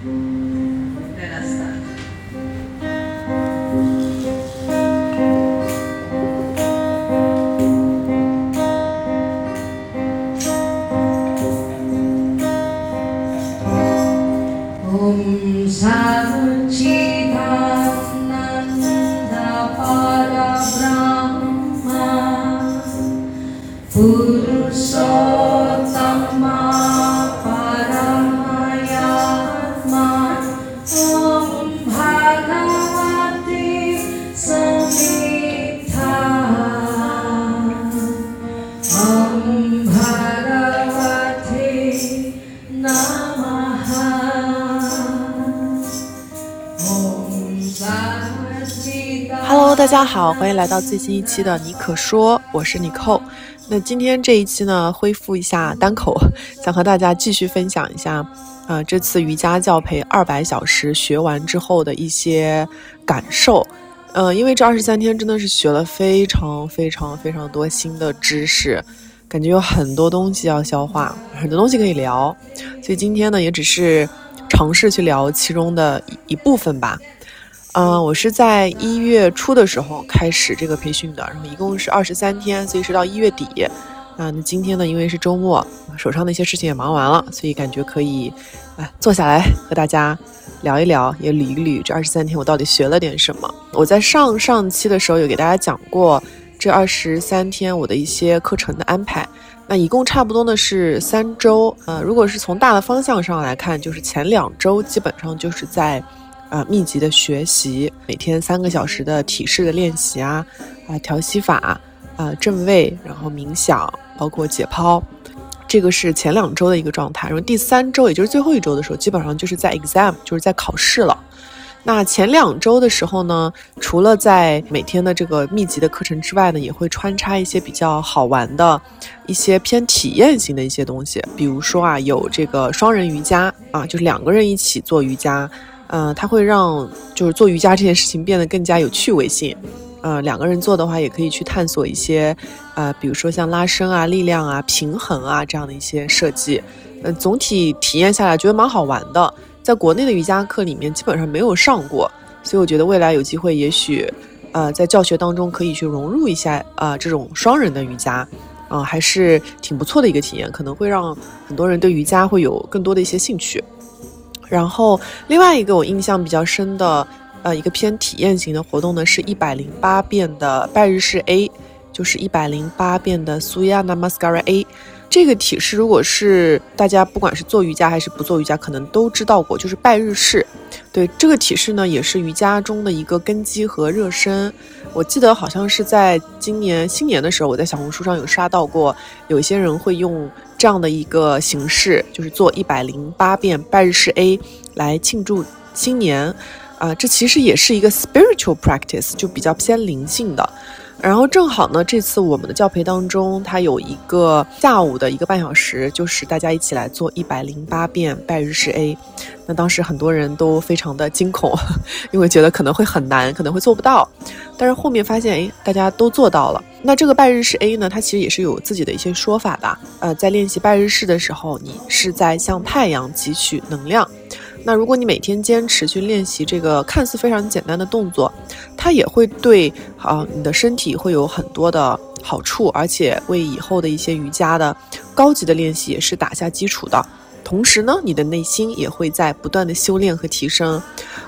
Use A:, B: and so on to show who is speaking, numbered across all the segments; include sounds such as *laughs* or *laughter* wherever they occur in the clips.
A: 嗯。来到最新一期的你可说，我是你扣。那今天这一期呢，恢复一下单口，想和大家继续分享一下，呃，这次瑜伽教培二百小时学完之后的一些感受。呃，因为这二十三天真的是学了非常非常非常多新的知识，感觉有很多东西要消化，很多东西可以聊，所以今天呢，也只是尝试去聊其中的一一部分吧。嗯、我是在一月初的时候开始这个培训的，然后一共是二十三天，所以是到一月底。啊，那今天呢，因为是周末，手上的一些事情也忙完了，所以感觉可以，啊，坐下来和大家聊一聊，也捋一捋这二十三天我到底学了点什么。我在上上期的时候有给大家讲过这二十三天我的一些课程的安排，那一共差不多呢是三周。呃，如果是从大的方向上来看，就是前两周基本上就是在。啊，密集的学习，每天三个小时的体式的练习啊，啊，调息法，啊，正位，然后冥想，包括解剖，这个是前两周的一个状态。然后第三周，也就是最后一周的时候，基本上就是在 exam，就是在考试了。那前两周的时候呢，除了在每天的这个密集的课程之外呢，也会穿插一些比较好玩的、一些偏体验型的一些东西，比如说啊，有这个双人瑜伽啊，就是两个人一起做瑜伽。嗯，它会让就是做瑜伽这件事情变得更加有趣味性。呃，两个人做的话，也可以去探索一些，呃，比如说像拉伸啊、力量啊、平衡啊这样的一些设计。嗯、总体体验下来觉得蛮好玩的，在国内的瑜伽课里面基本上没有上过，所以我觉得未来有机会，也许呃在教学当中可以去融入一下啊、这种双人的瑜伽。啊、还是挺不错的一个体验，可能会让很多人对瑜伽会有更多的一些兴趣。然后另外一个我印象比较深的，呃，一个偏体验型的活动呢，是一百零八遍的拜日式 A，就是一百零八遍的苏亚 Namaskara A。这个体式如果是大家不管是做瑜伽还是不做瑜伽，可能都知道过，就是拜日式。对这个体式呢，也是瑜伽中的一个根基和热身。我记得好像是在今年新年的时候，我在小红书上有刷到过，有一些人会用这样的一个形式，就是做一百零八遍拜日式 A 来庆祝新年。啊、这其实也是一个 spiritual practice，就比较偏灵性的。然后正好呢，这次我们的教培当中，它有一个下午的一个半小时，就是大家一起来做一百零八遍拜日式 A。那当时很多人都非常的惊恐，*laughs* 因为觉得可能会很难，可能会做不到。但是后面发现，哎，大家都做到了。那这个拜日式 A 呢，它其实也是有自己的一些说法的。呃，在练习拜日式的时候，你是在向太阳汲取能量。那如果你每天坚持去练习这个看似非常简单的动作，它也会对啊、你的身体会有很多的好处，而且为以后的一些瑜伽的高级的练习也是打下基础的。同时呢，你的内心也会在不断的修炼和提升。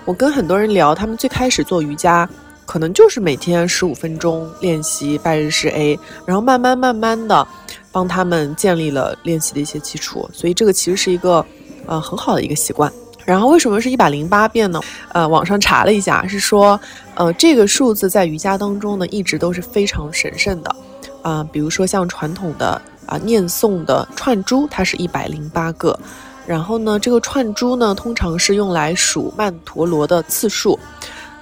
A: 我跟很多人聊，他们最开始做瑜伽，可能就是每天十五分钟练习拜日式 A，然后慢慢慢慢的帮他们建立了练习的一些基础。所以这个其实是一个呃很好的一个习惯。然后为什么是一百零八遍呢？呃，网上查了一下，是说，呃，这个数字在瑜伽当中呢，一直都是非常神圣的。啊、比如说像传统的啊、念诵的串珠，它是一百零八个。然后呢，这个串珠呢，通常是用来数曼陀罗的次数。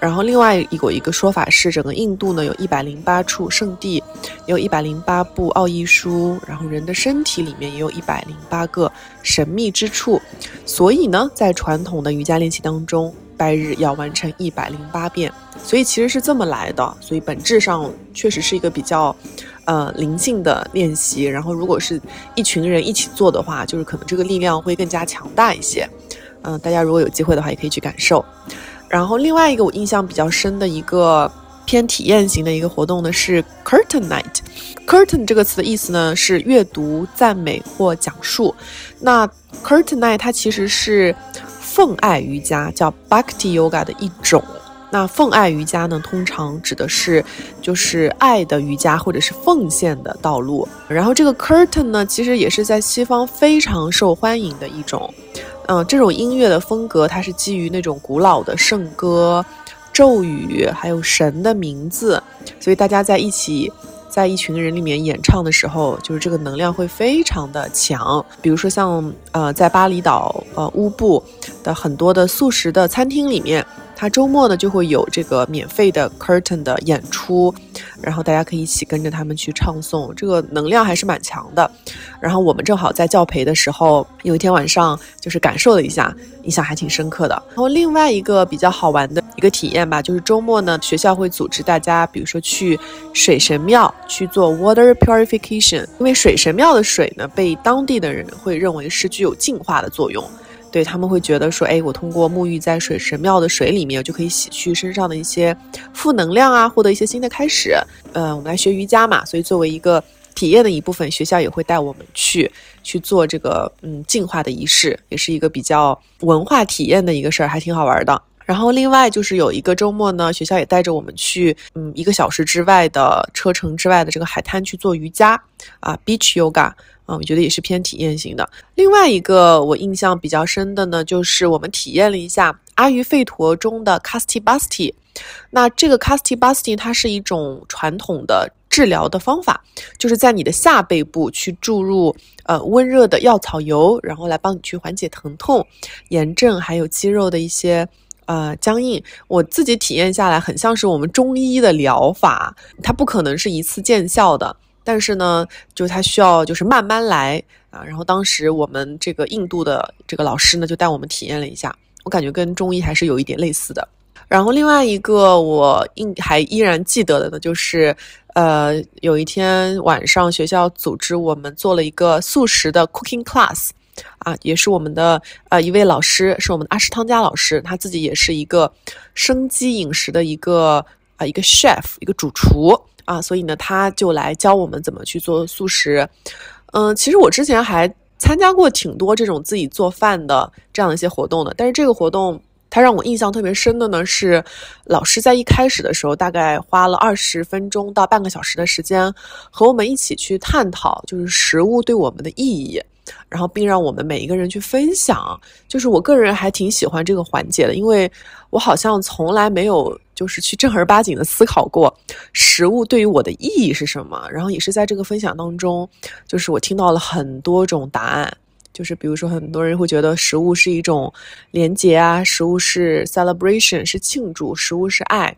A: 然后另外有一个说法是，整个印度呢有一百零八处圣地，有一百零八部奥义书，然后人的身体里面也有一百零八个神秘之处。所以呢，在传统的瑜伽练习当中，拜日要完成一百零八遍，所以其实是这么来的。所以本质上确实是一个比较，呃，灵性的练习。然后如果是一群人一起做的话，就是可能这个力量会更加强大一些。嗯，大家如果有机会的话，也可以去感受。然后另外一个我印象比较深的一个偏体验型的一个活动呢，是 Curtain Night。Curtain 这个词的意思呢是阅读、赞美或讲述。那 Curtain Night 它其实是奉爱瑜伽，叫 Bhakti Yoga 的一种。那奉爱瑜伽呢，通常指的是就是爱的瑜伽或者是奉献的道路。然后这个 Curtain 呢，其实也是在西方非常受欢迎的一种。嗯，这种音乐的风格，它是基于那种古老的圣歌、咒语，还有神的名字，所以大家在一起，在一群人里面演唱的时候，就是这个能量会非常的强。比如说像呃，在巴厘岛呃乌布的很多的素食的餐厅里面。它周末呢就会有这个免费的 curtain 的演出，然后大家可以一起跟着他们去唱诵，这个能量还是蛮强的。然后我们正好在教培的时候，有一天晚上就是感受了一下，印象还挺深刻的。然后另外一个比较好玩的一个体验吧，就是周末呢学校会组织大家，比如说去水神庙去做 water purification，因为水神庙的水呢被当地的人会认为是具有净化的作用。对他们会觉得说，哎，我通过沐浴在水神庙的水里面，就可以洗去身上的一些负能量啊，获得一些新的开始。呃，我们来学瑜伽嘛，所以作为一个体验的一部分，学校也会带我们去去做这个嗯净化的仪式，也是一个比较文化体验的一个事儿，还挺好玩的。然后另外就是有一个周末呢，学校也带着我们去嗯一个小时之外的车程之外的这个海滩去做瑜伽啊，beach yoga。啊，我觉得也是偏体验型的。另外一个我印象比较深的呢，就是我们体验了一下阿育吠陀中的 Kasti Basti。那这个 Kasti Basti 它是一种传统的治疗的方法，就是在你的下背部去注入呃温热的药草油，然后来帮你去缓解疼痛、炎症，还有肌肉的一些呃僵硬。我自己体验下来，很像是我们中医的疗法，它不可能是一次见效的。但是呢，就它需要就是慢慢来啊。然后当时我们这个印度的这个老师呢，就带我们体验了一下，我感觉跟中医还是有一点类似的。然后另外一个我印还依然记得的呢，就是呃有一天晚上学校组织我们做了一个素食的 cooking class，啊，也是我们的呃一位老师，是我们的阿什汤加老师，他自己也是一个生机饮食的一个啊一个 chef，一个主厨。啊，所以呢，他就来教我们怎么去做素食。嗯，其实我之前还参加过挺多这种自己做饭的这样一些活动的，但是这个活动它让我印象特别深的呢，是老师在一开始的时候大概花了二十分钟到半个小时的时间，和我们一起去探讨就是食物对我们的意义。然后，并让我们每一个人去分享，就是我个人还挺喜欢这个环节的，因为我好像从来没有就是去正儿八经的思考过食物对于我的意义是什么。然后也是在这个分享当中，就是我听到了很多种答案，就是比如说很多人会觉得食物是一种连接啊，食物是 celebration 是庆祝，食物是爱，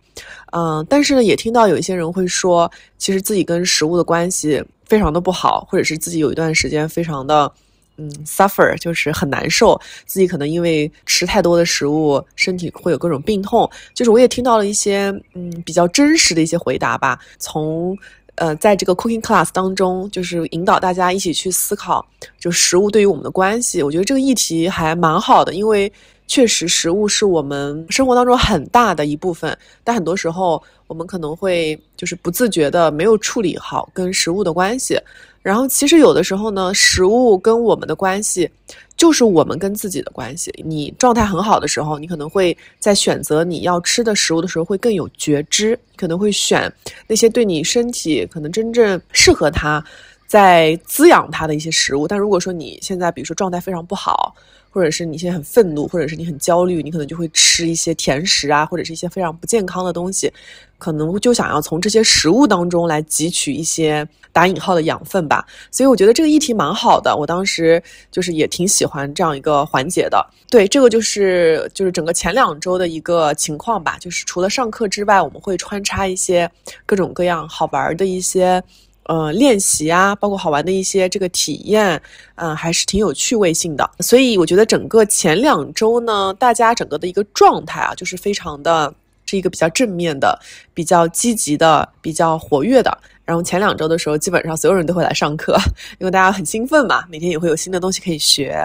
A: 嗯，但是呢，也听到有一些人会说，其实自己跟食物的关系。非常的不好，或者是自己有一段时间非常的，嗯，suffer，就是很难受，自己可能因为吃太多的食物，身体会有各种病痛。就是我也听到了一些，嗯，比较真实的一些回答吧。从，呃，在这个 cooking class 当中，就是引导大家一起去思考，就食物对于我们的关系。我觉得这个议题还蛮好的，因为确实食物是我们生活当中很大的一部分，但很多时候。我们可能会就是不自觉的没有处理好跟食物的关系，然后其实有的时候呢，食物跟我们的关系就是我们跟自己的关系。你状态很好的时候，你可能会在选择你要吃的食物的时候会更有觉知，可能会选那些对你身体可能真正适合它，在滋养它的一些食物。但如果说你现在比如说状态非常不好，或者是你现在很愤怒，或者是你很焦虑，你可能就会吃一些甜食啊，或者是一些非常不健康的东西，可能就想要从这些食物当中来汲取一些打引号的养分吧。所以我觉得这个议题蛮好的，我当时就是也挺喜欢这样一个环节的。对，这个就是就是整个前两周的一个情况吧。就是除了上课之外，我们会穿插一些各种各样好玩的一些。呃，练习啊，包括好玩的一些这个体验，嗯，还是挺有趣味性的。所以我觉得整个前两周呢，大家整个的一个状态啊，就是非常的，是一个比较正面的、比较积极的、比较活跃的。然后前两周的时候，基本上所有人都会来上课，*laughs* 因为大家很兴奋嘛，每天也会有新的东西可以学。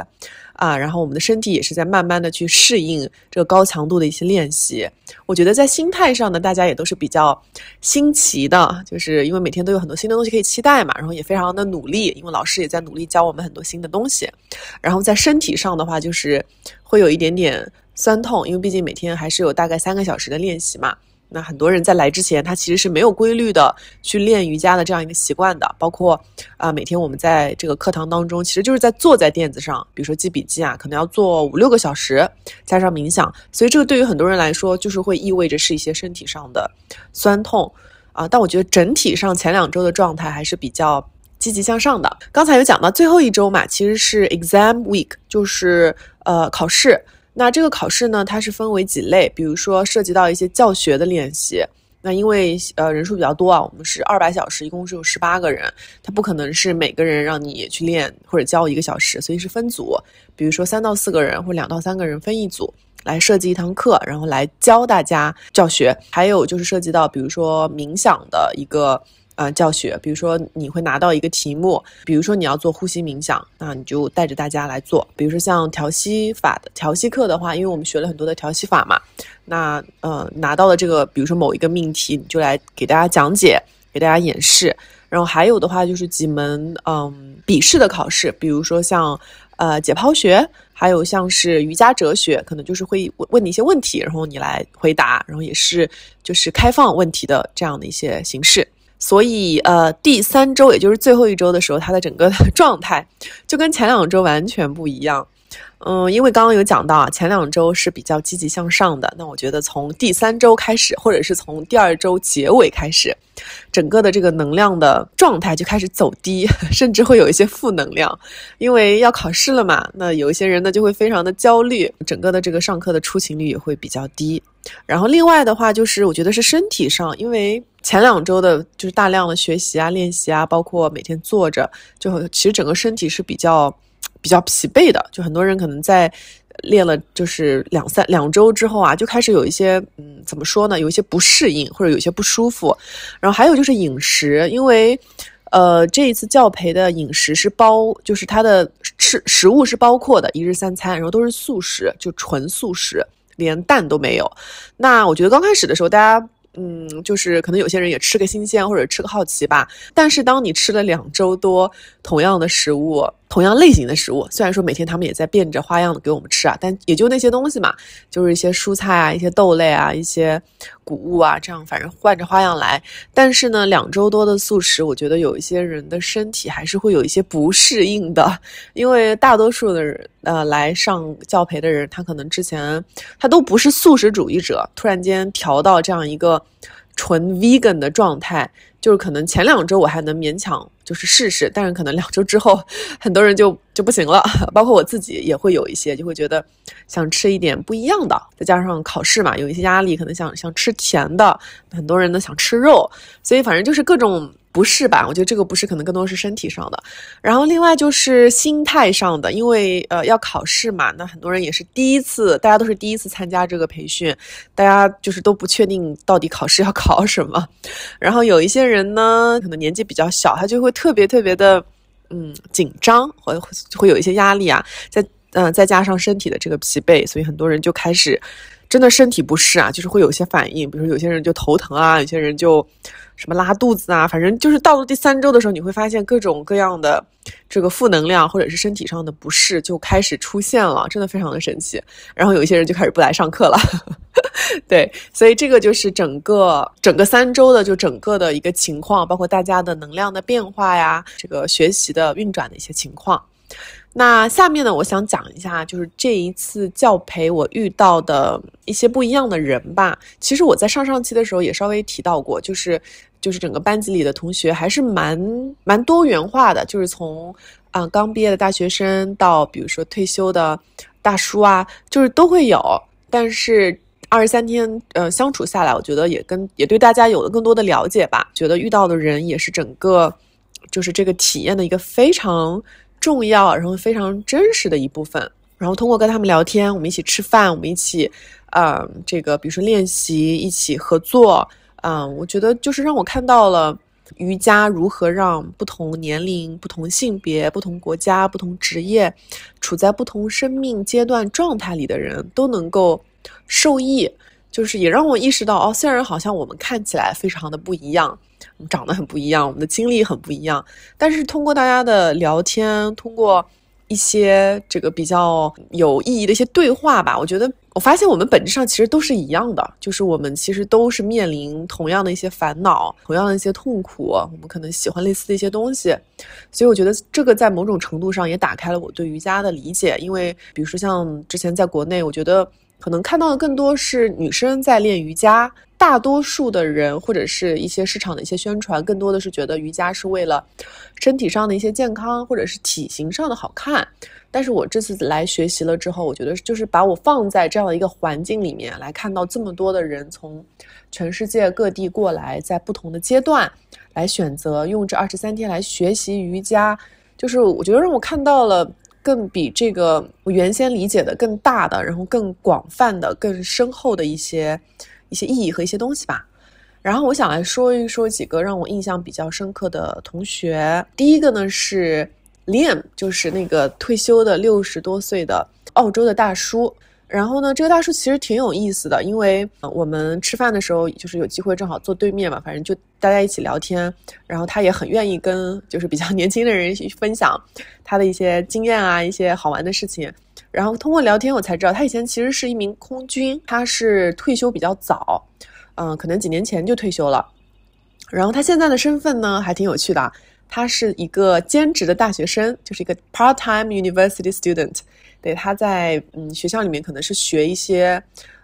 A: 啊，然后我们的身体也是在慢慢的去适应这个高强度的一些练习。我觉得在心态上呢，大家也都是比较新奇的，就是因为每天都有很多新的东西可以期待嘛，然后也非常的努力，因为老师也在努力教我们很多新的东西。然后在身体上的话，就是会有一点点酸痛，因为毕竟每天还是有大概三个小时的练习嘛。那很多人在来之前，他其实是没有规律的去练瑜伽的这样一个习惯的。包括啊，每天我们在这个课堂当中，其实就是在坐在垫子上，比如说记笔记啊，可能要做五六个小时，加上冥想，所以这个对于很多人来说，就是会意味着是一些身体上的酸痛啊。但我觉得整体上前两周的状态还是比较积极向上的。刚才有讲到最后一周嘛，其实是 exam week，就是呃考试。那这个考试呢，它是分为几类，比如说涉及到一些教学的练习。那因为呃人数比较多啊，我们是二百小时，一共是有十八个人，他不可能是每个人让你去练或者教一个小时，所以是分组，比如说三到四个人或两到三个人分一组来设计一堂课，然后来教大家教学。还有就是涉及到比如说冥想的一个。呃，教学，比如说你会拿到一个题目，比如说你要做呼吸冥想，那你就带着大家来做。比如说像调息法的调息课的话，因为我们学了很多的调息法嘛，那呃拿到了这个，比如说某一个命题，你就来给大家讲解，给大家演示。然后还有的话就是几门嗯笔试的考试，比如说像呃解剖学，还有像是瑜伽哲学，可能就是会问问你一些问题，然后你来回答，然后也是就是开放问题的这样的一些形式。所以，呃，第三周也就是最后一周的时候，他的整个 *laughs* 状态就跟前两周完全不一样。嗯，因为刚刚有讲到啊，前两周是比较积极向上的。那我觉得从第三周开始，或者是从第二周结尾开始，整个的这个能量的状态就开始走低，*laughs* 甚至会有一些负能量。因为要考试了嘛，那有一些人呢就会非常的焦虑，整个的这个上课的出勤率也会比较低。然后另外的话，就是我觉得是身体上，因为。前两周的就是大量的学习啊、练习啊，包括每天坐着，就其实整个身体是比较比较疲惫的。就很多人可能在练了就是两三两周之后啊，就开始有一些嗯，怎么说呢？有一些不适应或者有一些不舒服。然后还有就是饮食，因为呃这一次教培的饮食是包，就是它的吃食物是包括的一日三餐，然后都是素食，就纯素食，连蛋都没有。那我觉得刚开始的时候大家。嗯，就是可能有些人也吃个新鲜或者吃个好奇吧。但是当你吃了两周多同样的食物，同样类型的食物，虽然说每天他们也在变着花样的给我们吃啊，但也就那些东西嘛，就是一些蔬菜啊、一些豆类啊、一些谷物啊，这样反正换着花样来。但是呢，两周多的素食，我觉得有一些人的身体还是会有一些不适应的，*laughs* 因为大多数的人呃来上教培的人，他可能之前他都不是素食主义者，突然间调到这样一个纯 vegan 的状态。就是可能前两周我还能勉强就是试试，但是可能两周之后，很多人就就不行了，包括我自己也会有一些，就会觉得想吃一点不一样的，再加上考试嘛，有一些压力，可能想想吃甜的，很多人呢想吃肉，所以反正就是各种。不是吧？我觉得这个不是，可能更多是身体上的。然后另外就是心态上的，因为呃要考试嘛，那很多人也是第一次，大家都是第一次参加这个培训，大家就是都不确定到底考试要考什么。然后有一些人呢，可能年纪比较小，他就会特别特别的嗯紧张，会会有一些压力啊。再嗯再加上身体的这个疲惫，所以很多人就开始真的身体不适啊，就是会有些反应，比如说有些人就头疼啊，有些人就。什么拉肚子啊，反正就是到了第三周的时候，你会发现各种各样的这个负能量或者是身体上的不适就开始出现了，真的非常的神奇。然后有一些人就开始不来上课了，*laughs* 对，所以这个就是整个整个三周的就整个的一个情况，包括大家的能量的变化呀，这个学习的运转的一些情况。那下面呢，我想讲一下，就是这一次教培我遇到的一些不一样的人吧。其实我在上上期的时候也稍微提到过，就是就是整个班级里的同学还是蛮蛮多元化的，就是从啊刚毕业的大学生到比如说退休的大叔啊，就是都会有。但是二十三天呃相处下来，我觉得也跟也对大家有了更多的了解吧。觉得遇到的人也是整个就是这个体验的一个非常。重要，然后非常真实的一部分。然后通过跟他们聊天，我们一起吃饭，我们一起，嗯，这个比如说练习，一起合作，嗯，我觉得就是让我看到了，瑜伽如何让不同年龄、不同性别、不同国家、不同职业，处在不同生命阶段状态里的人都能够受益。就是也让我意识到，哦，虽然好像我们看起来非常的不一样，我们长得很不一样，我们的经历很不一样，但是通过大家的聊天，通过一些这个比较有意义的一些对话吧，我觉得我发现我们本质上其实都是一样的，就是我们其实都是面临同样的一些烦恼，同样的一些痛苦，我们可能喜欢类似的一些东西，所以我觉得这个在某种程度上也打开了我对瑜伽的理解，因为比如说像之前在国内，我觉得。可能看到的更多是女生在练瑜伽，大多数的人或者是一些市场的一些宣传，更多的是觉得瑜伽是为了身体上的一些健康，或者是体型上的好看。但是我这次来学习了之后，我觉得就是把我放在这样的一个环境里面来看到这么多的人从全世界各地过来，在不同的阶段来选择用这二十三天来学习瑜伽，就是我觉得让我看到了。更比这个我原先理解的更大的，然后更广泛的、更深厚的一些一些意义和一些东西吧。然后我想来说一说几个让我印象比较深刻的同学。第一个呢是 Liam，就是那个退休的六十多岁的澳洲的大叔。然后呢，这个大叔其实挺有意思的，因为我们吃饭的时候就是有机会正好坐对面嘛，反正就大家一起聊天。然后他也很愿意跟就是比较 *laughs* 年轻的人去分享他的一些经验啊，一些好玩的事情。然后通过聊天，我才知道他以前其实是一名空军，他是退休比较早，嗯，可能几年前就退休了。然后他现在的身份呢，还挺有趣的，他是一个兼职的大学生，就是一个 part-time university student。对，他在嗯学校里面可能是学一些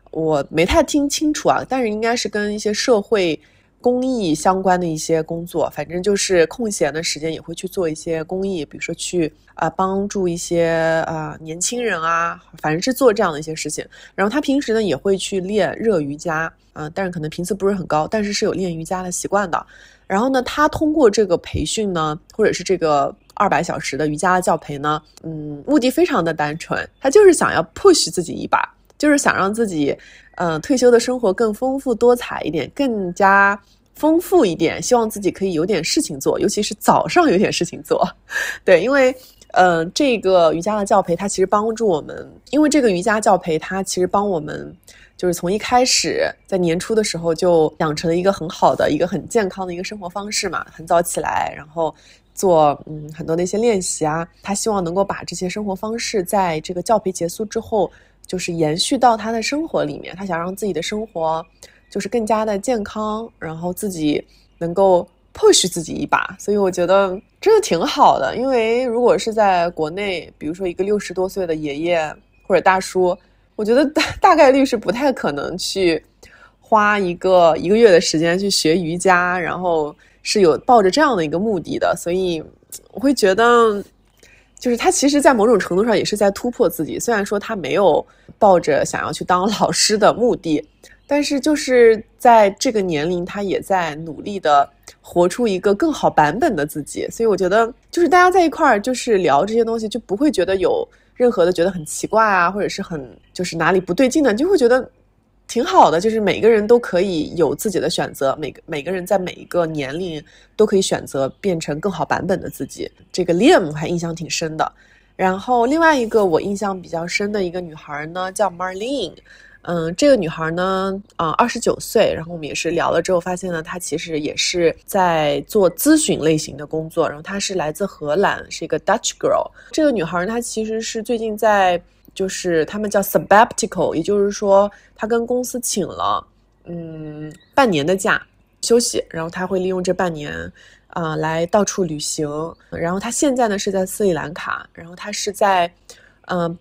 A: 我没太听清楚啊，但是应该是跟一些社会公益相关的一些工作，反正就是空闲的时间也会去做一些公益，比如说去啊帮助一些啊年轻人啊，反正是做这样的一些事情。然后他平时呢也会去练热瑜伽啊，但是可能频次不是很高，但是是有练瑜伽的习惯的。然后呢，他通过这个培训呢，或者是这个。二百小时的瑜伽教培呢，嗯，目的非常的单纯，他就是想要 push 自己一把，就是想让自己，嗯，退休的生活更丰富多彩一点，更加丰富一点，希望自己可以有点事情做，尤其是早上有点事情做，*laughs* 对，因为，嗯，这个瑜伽的教培它其实帮助我们，因为这个瑜伽教培它其实帮我们，就是从一开始在年初的时候就养成了一个很好的一个很健康的一个生活方式嘛，很早起来，然后。做嗯很多的一些练习啊，他希望能够把这些生活方式在这个教培结束之后，就是延续到他的生活里面。他想让自己的生活就是更加的健康，然后自己能够 push 自己一把。所以我觉得真的挺好的。因为如果是在国内，比如说一个六十多岁的爷爷或者大叔，我觉得大大概率是不太可能去花一个一个月的时间去学瑜伽，然后。是有抱着这样的一个目的的，所以我会觉得，就是他其实，在某种程度上也是在突破自己。虽然说他没有抱着想要去当 *laughs* 老师的目的，但是就是在这个年龄，他也在努力的活出一个更好版本的自己。所以我觉得，就是大家在一块儿就是聊这些东西，就不会觉得有任何的觉得很奇怪啊，或者是很就是哪里不对劲的，就会觉得。挺好的，就是每个人都可以有自己的选择，每个每个人在每一个年龄都可以选择变成更好版本的自己。这个 Liam 还印象挺深的。然后另外一个我印象比较深的一个女孩呢，叫 Marlene。嗯，这个女孩呢，啊，二十九岁。然后我们也是聊了之后发现呢，她其实也是在做咨询类型的工作。然后她是来自荷兰，是一个 Dutch girl。这个女孩她其实是最近在。就是他们叫 sabbatical，也就是说，他跟公司请了嗯半年的假休息，然后他会利用这半年啊来到处旅行。然后他现在呢是在斯里兰卡，然后他是在嗯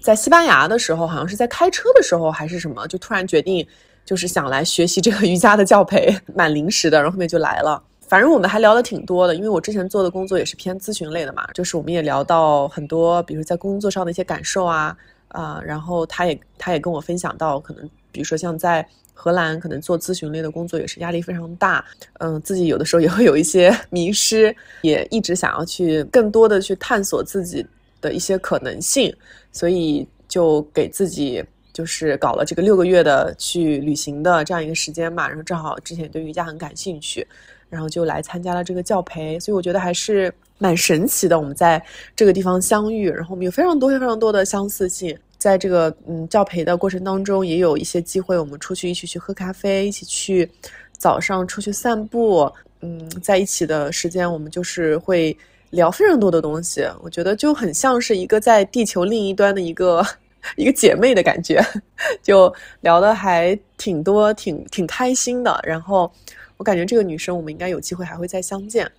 A: 在西班牙的时候，好像是在开车的时候还是什么，就突然决定就是想来学习这个 *laughs* 瑜伽的教培，蛮临时的，然后后面就来了。反正我们还聊的挺多的，因为我之前做的工作也是偏咨询类的嘛，就是我们也聊到很多，比如在工作上的一些感受啊，啊，然后他也他也跟我分享到，可能比如说像在荷兰，可能做咨询类的工作也是压力非常大，嗯，自己有的时候也会有一些迷失，也一直想要去更多的去探索自己的一些可能性，所以就给自己就是搞了这个六个月的去旅行的这样一个时间嘛，然后正好之前对瑜伽很感兴趣。然后就来参加了这个教培，所以我觉得还是蛮神奇的。我们在这个地方相遇，然后我们有非常多非常多的相似性。在这个嗯教培的过程当中，也有一些机会，我们出去一起去喝咖啡，一起去早上出去散步。嗯，在一起的时间，我们就是会聊非常多的东西。我觉得就很像是一个在地球另一端的一个 *laughs* 一个姐妹的感觉，*laughs* 就聊的还挺多，挺挺开心的。然后我感觉这个女生，我们应该有机会还会再相见。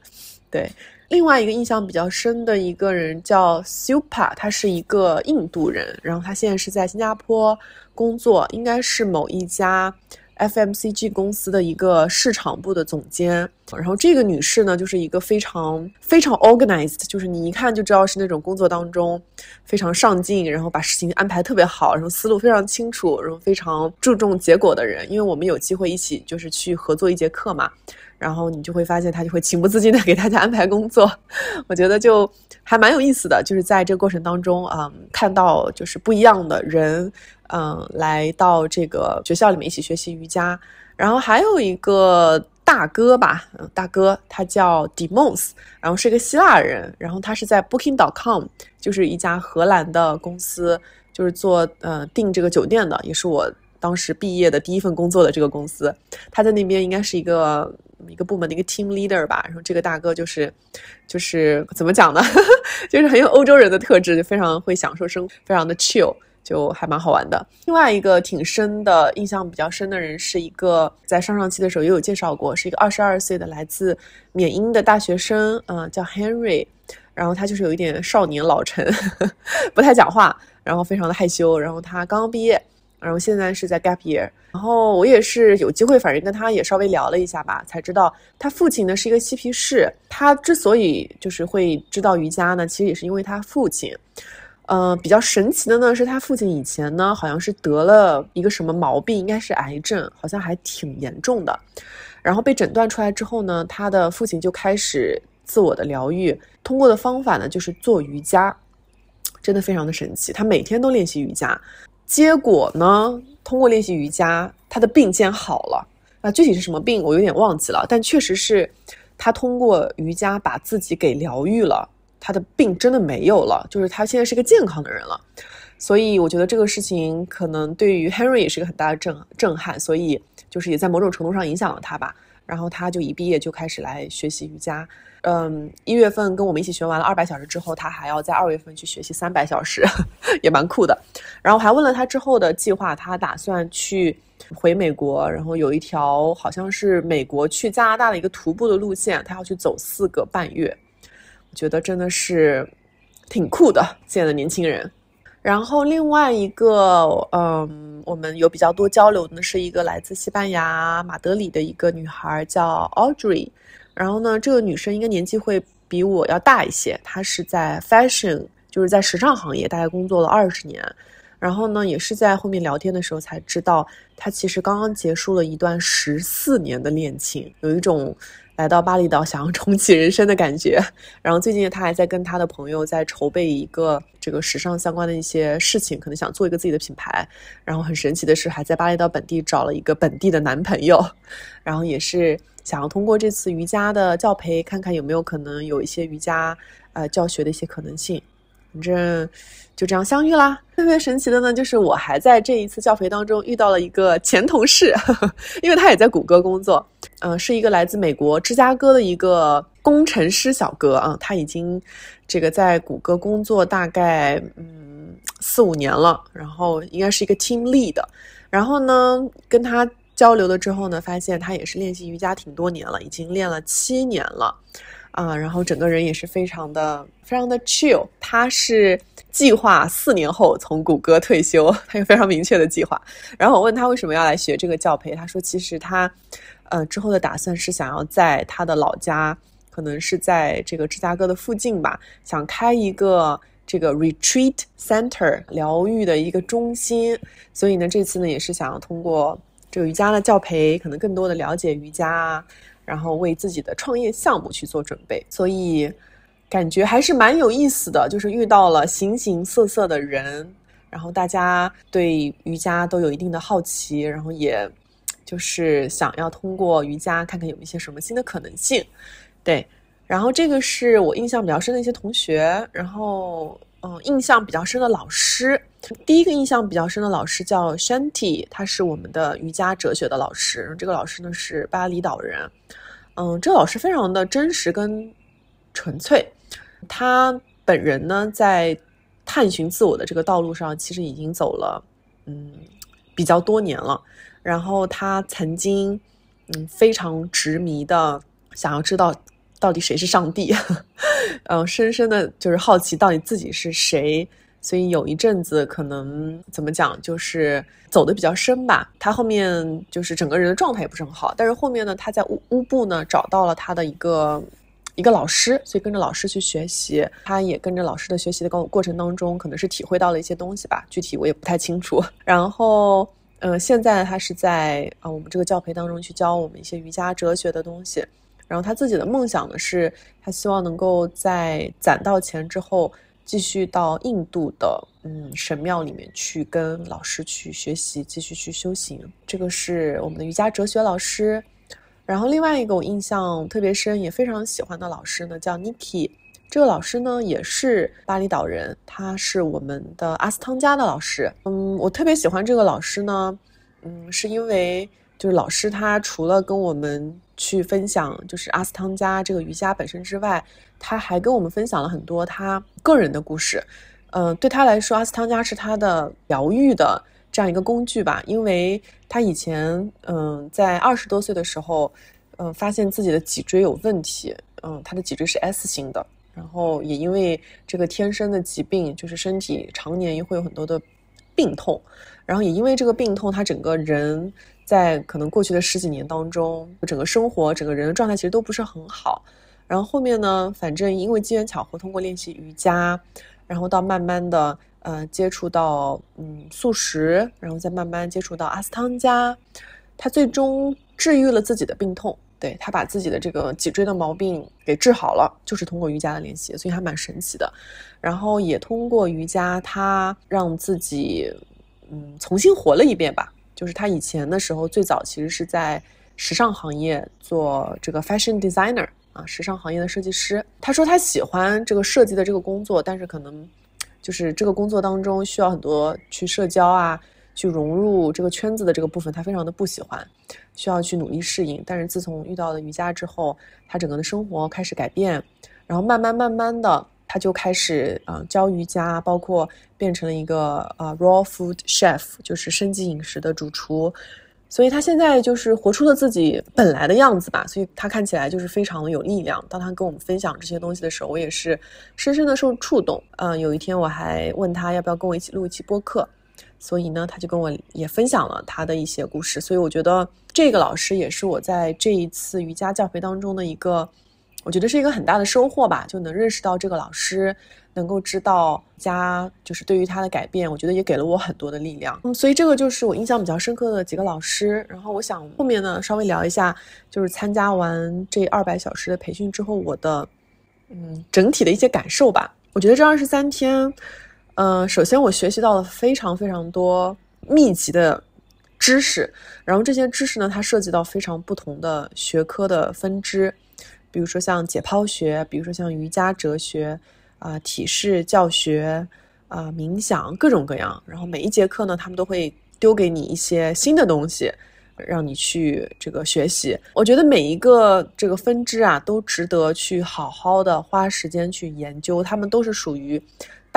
A: 对，另外一个印象比较深的一个人叫 Super，他是一个印度人，然后他现在是在新加坡工作，应该是某一家。FMCG 公司的一个市场部的总监，然后这个女士呢，就是一个非常非常 organized，就是你一看就知道是那种工作当中非常上进，然后把事情安排特别好，然后思路非常清楚，然后非常注重结果的人。因为我们有机会一起就是去合作一节课嘛，然后你就会发现她就会情不自禁的给大家安排工作，我觉得就还蛮有意思的，就是在这个过程当中啊，看到就是不一样的人。嗯，来到这个学校里面一起学习瑜伽，然后还有一个大哥吧，嗯，大哥他叫 Demos，然后是一个希腊人，然后他是在 Booking.com，就是一家荷兰的公司，就是做呃订这个酒店的，也是我当时毕业的第一份工作的这个公司，他在那边应该是一个一个部门的一个 team leader 吧，然后这个大哥就是就是怎么讲呢，*laughs* 就是很有欧洲人的特质，就非常会享受生，非常的 chill。就还蛮好玩的。另外一个挺深的印象比较深的人，是一个在上上期的时候也有介绍过，是一个二十二岁的来自缅因的大学生，嗯，叫 Henry。然后他就是有一点少年老成，*laughs* 不太讲话，然后非常的害羞。然后他刚刚毕业，然后现在是在 Gap Year。然后我也是有机会，反正跟他也稍微聊了一下吧，才知道他父亲呢是一个嬉皮士。他之所以就是会知道瑜伽呢，其实也是因为他父亲。呃，比较神奇的呢，是他父亲以前呢，好像是得了一个什么毛病，应该是癌症，好像还挺严重的。然后被诊断出来之后呢，他的父亲就开始自我的疗愈，通过的方法呢就是做瑜伽，真的非常的神奇。他每天都练习瑜伽，结果呢，通过练习瑜伽，他的病竟然好了。啊，具体是什么病我有点忘记了，但确实是他通过瑜伽把自己给疗愈了。他的病真的没有了，就是他现在是个健康的人了，所以我觉得这个事情可能对于 Henry 也是个很大的震震撼，所以就是也在某种程度上影响了他吧。然后他就一毕业就开始来学习瑜伽，嗯，一月份跟我们一起学完了二百小时之后，他还要在二月份去学习三百小时，*laughs* 也蛮酷的。然后还问了他之后的计划，他打算去回美国，然后有一条好像是美国去加拿大的一个徒步的路线，他要去走四个半月。觉得真的是挺酷的，现在的年轻人。然后另外一个，嗯，我们有比较多交流的是一个来自西班牙马德里的一个女孩，叫 Audrey。然后呢，这个女生应该年纪会比我要大一些，她是在 fashion，就是在时尚行业，大概工作了二十年。然后呢，也是在后面聊天的时候才知道，她其实刚刚结束了一段十四年的恋情，有一种。来到巴厘岛，想要重启人生的感觉。然后最近他还在跟他的朋友在筹备一个这个时尚相关的一些事情，可能想做一个自己的品牌。然后很神奇的是，还在巴厘岛本地找了一个本地的男朋友。然后也是想要通过这次瑜伽的教培，看看有没有可能有一些瑜伽呃教学的一些可能性。反正就这样相遇啦。特别神奇的呢，就是我还在这一次教培当中遇到了一个前同事，*laughs* 因为他也在谷歌工作，嗯，是一个来自美国芝加哥的一个工程师小哥啊，他已经这个在谷歌工作大概嗯四五年了，然后应该是一个 team lead，然后呢跟他交流了之后呢，发现他也是练习瑜伽挺多年了，已经练了七年了。啊，然后整个人也是非常的非常的 chill。他是计划四年后从谷歌退休，*laughs* 他有非常明确的计划。然后我问他为什么要来学这个教培，他说其实他，呃，之后的打算是想要在他的老家，可能是在这个芝加哥的附近吧，想开一个这个 retreat center 疗愈的一个中心。所以呢，这次呢也是想要通过这个瑜伽的教培，可能更多的了解瑜伽啊。然后为自己的创业项目去做准备，所以感觉还是蛮有意思的。就是遇到了形形色色的人，然后大家对瑜伽都有一定的好奇，然后也就是想要通过瑜伽看看有一些什么新的可能性。对，然后这个是我印象比较深的一些同学，然后嗯，印象比较深的老师。第一个印象比较深的老师叫 Shanti，他是我们的瑜伽哲学的老师。这个老师呢是巴厘岛人，嗯，这个老师非常的真实跟纯粹。他本人呢在探寻自我的这个道路上，其实已经走了嗯比较多年了。然后他曾经嗯非常执迷的想要知道到底谁是上帝，嗯，*laughs* 深深的就是好奇到底自己是谁。所以有一阵子可能怎么讲，就是走的比较深吧。他后面就是整个人的状态也不是很好，但是后面呢，他在乌乌布呢找到了他的一个一个老师，所以跟着老师去学习。他也跟着老师的学习的过过程当中，可能是体会到了一些东西吧，具体我也不太清楚。*laughs* 然后，嗯，现在他是在啊我们这个教培当中去教我们一些瑜伽哲学的东西。然后他自己的梦想呢，是他希望能够在攒到钱之后。继续到印度的嗯神庙里面去跟老师去学习，继续去修行。这个是我们的瑜伽哲学老师。然后另外一个我印象特别深，也非常喜欢的老师呢，叫 Niki。这个老师呢也是巴厘岛人，他是我们的阿斯汤加的老师。嗯，我特别喜欢这个老师呢，嗯，是因为就是老师他除了跟我们去分享就是阿斯汤加这个瑜伽本身之外。他还跟我们分享了很多他个人的故事，嗯，对他来说，阿斯汤加是他的疗愈的这样一个工具吧。因为他以前，嗯，在二十多岁的时候，嗯，发现自己的脊椎有问题，嗯，他的脊椎是 S 型的，然后也因为这个天生的疾病，就是身体常年也会有很多的病痛，然后也因为这个病痛，他整个人在可能过去的十几年当中，整个生活、整个人的状态其实都不是很好。然后后面呢，反正因为机缘巧合，通过练习瑜伽，然后到慢慢的呃接触到嗯素食，然后再慢慢接触到阿斯汤加，他最终治愈了自己的病痛，对他把自己的这个脊椎的毛病给治好了，就是通过瑜伽的练习，所以还蛮神奇的。然后也通过瑜伽，他让自己嗯重新活了一遍吧。就是他以前的时候，最早其实是在时尚行业做这个 fashion designer。啊，时尚行业的设计师，他说他喜欢这个设计的这个工作，但是可能就是这个工作当中需要很多去社交啊，去融入这个圈子的这个部分，他非常的不喜欢，需要去努力适应。但是自从遇到了瑜伽之后，他整个的生活开始改变，然后慢慢慢慢的，他就开始啊教瑜伽，包括变成了一个呃 raw food chef，就是生机饮食的主厨。所以他现在就是活出了自己本来的样子吧，所以他看起来就是非常的有力量。当他跟我们分享这些东西的时候，我也是深深的受触动。嗯，有一天我还问他要不要跟我一起录一期播客，所以呢，他就跟我也分享了他的一些故事。所以我觉得这个老师也是我在这一次瑜伽教培当中的一个，我觉得是一个很大的收获吧，就能认识到这个老师。能够知道家就是对于他的改变，我觉得也给了我很多的力量。嗯，所以这个就是我印象比较深刻的几个老师。然后我想后面呢稍微聊一下，就是参加完这二百小时的培训之后，我的嗯整体的一些感受吧。我觉得这二十三天，呃，首先我学习到了非常非常多密集的知识，然后这些知识呢，它涉及到非常不同的学科的分支，比如说像解剖学，比如说像瑜伽哲学。啊，体式教学，啊，冥想，各种各样。然后每一节课呢，他们都会丢给你一些新的东西，让你去这个学习。我觉得每一个这个分支啊，都值得去好好的花时间去研究。他们都是属于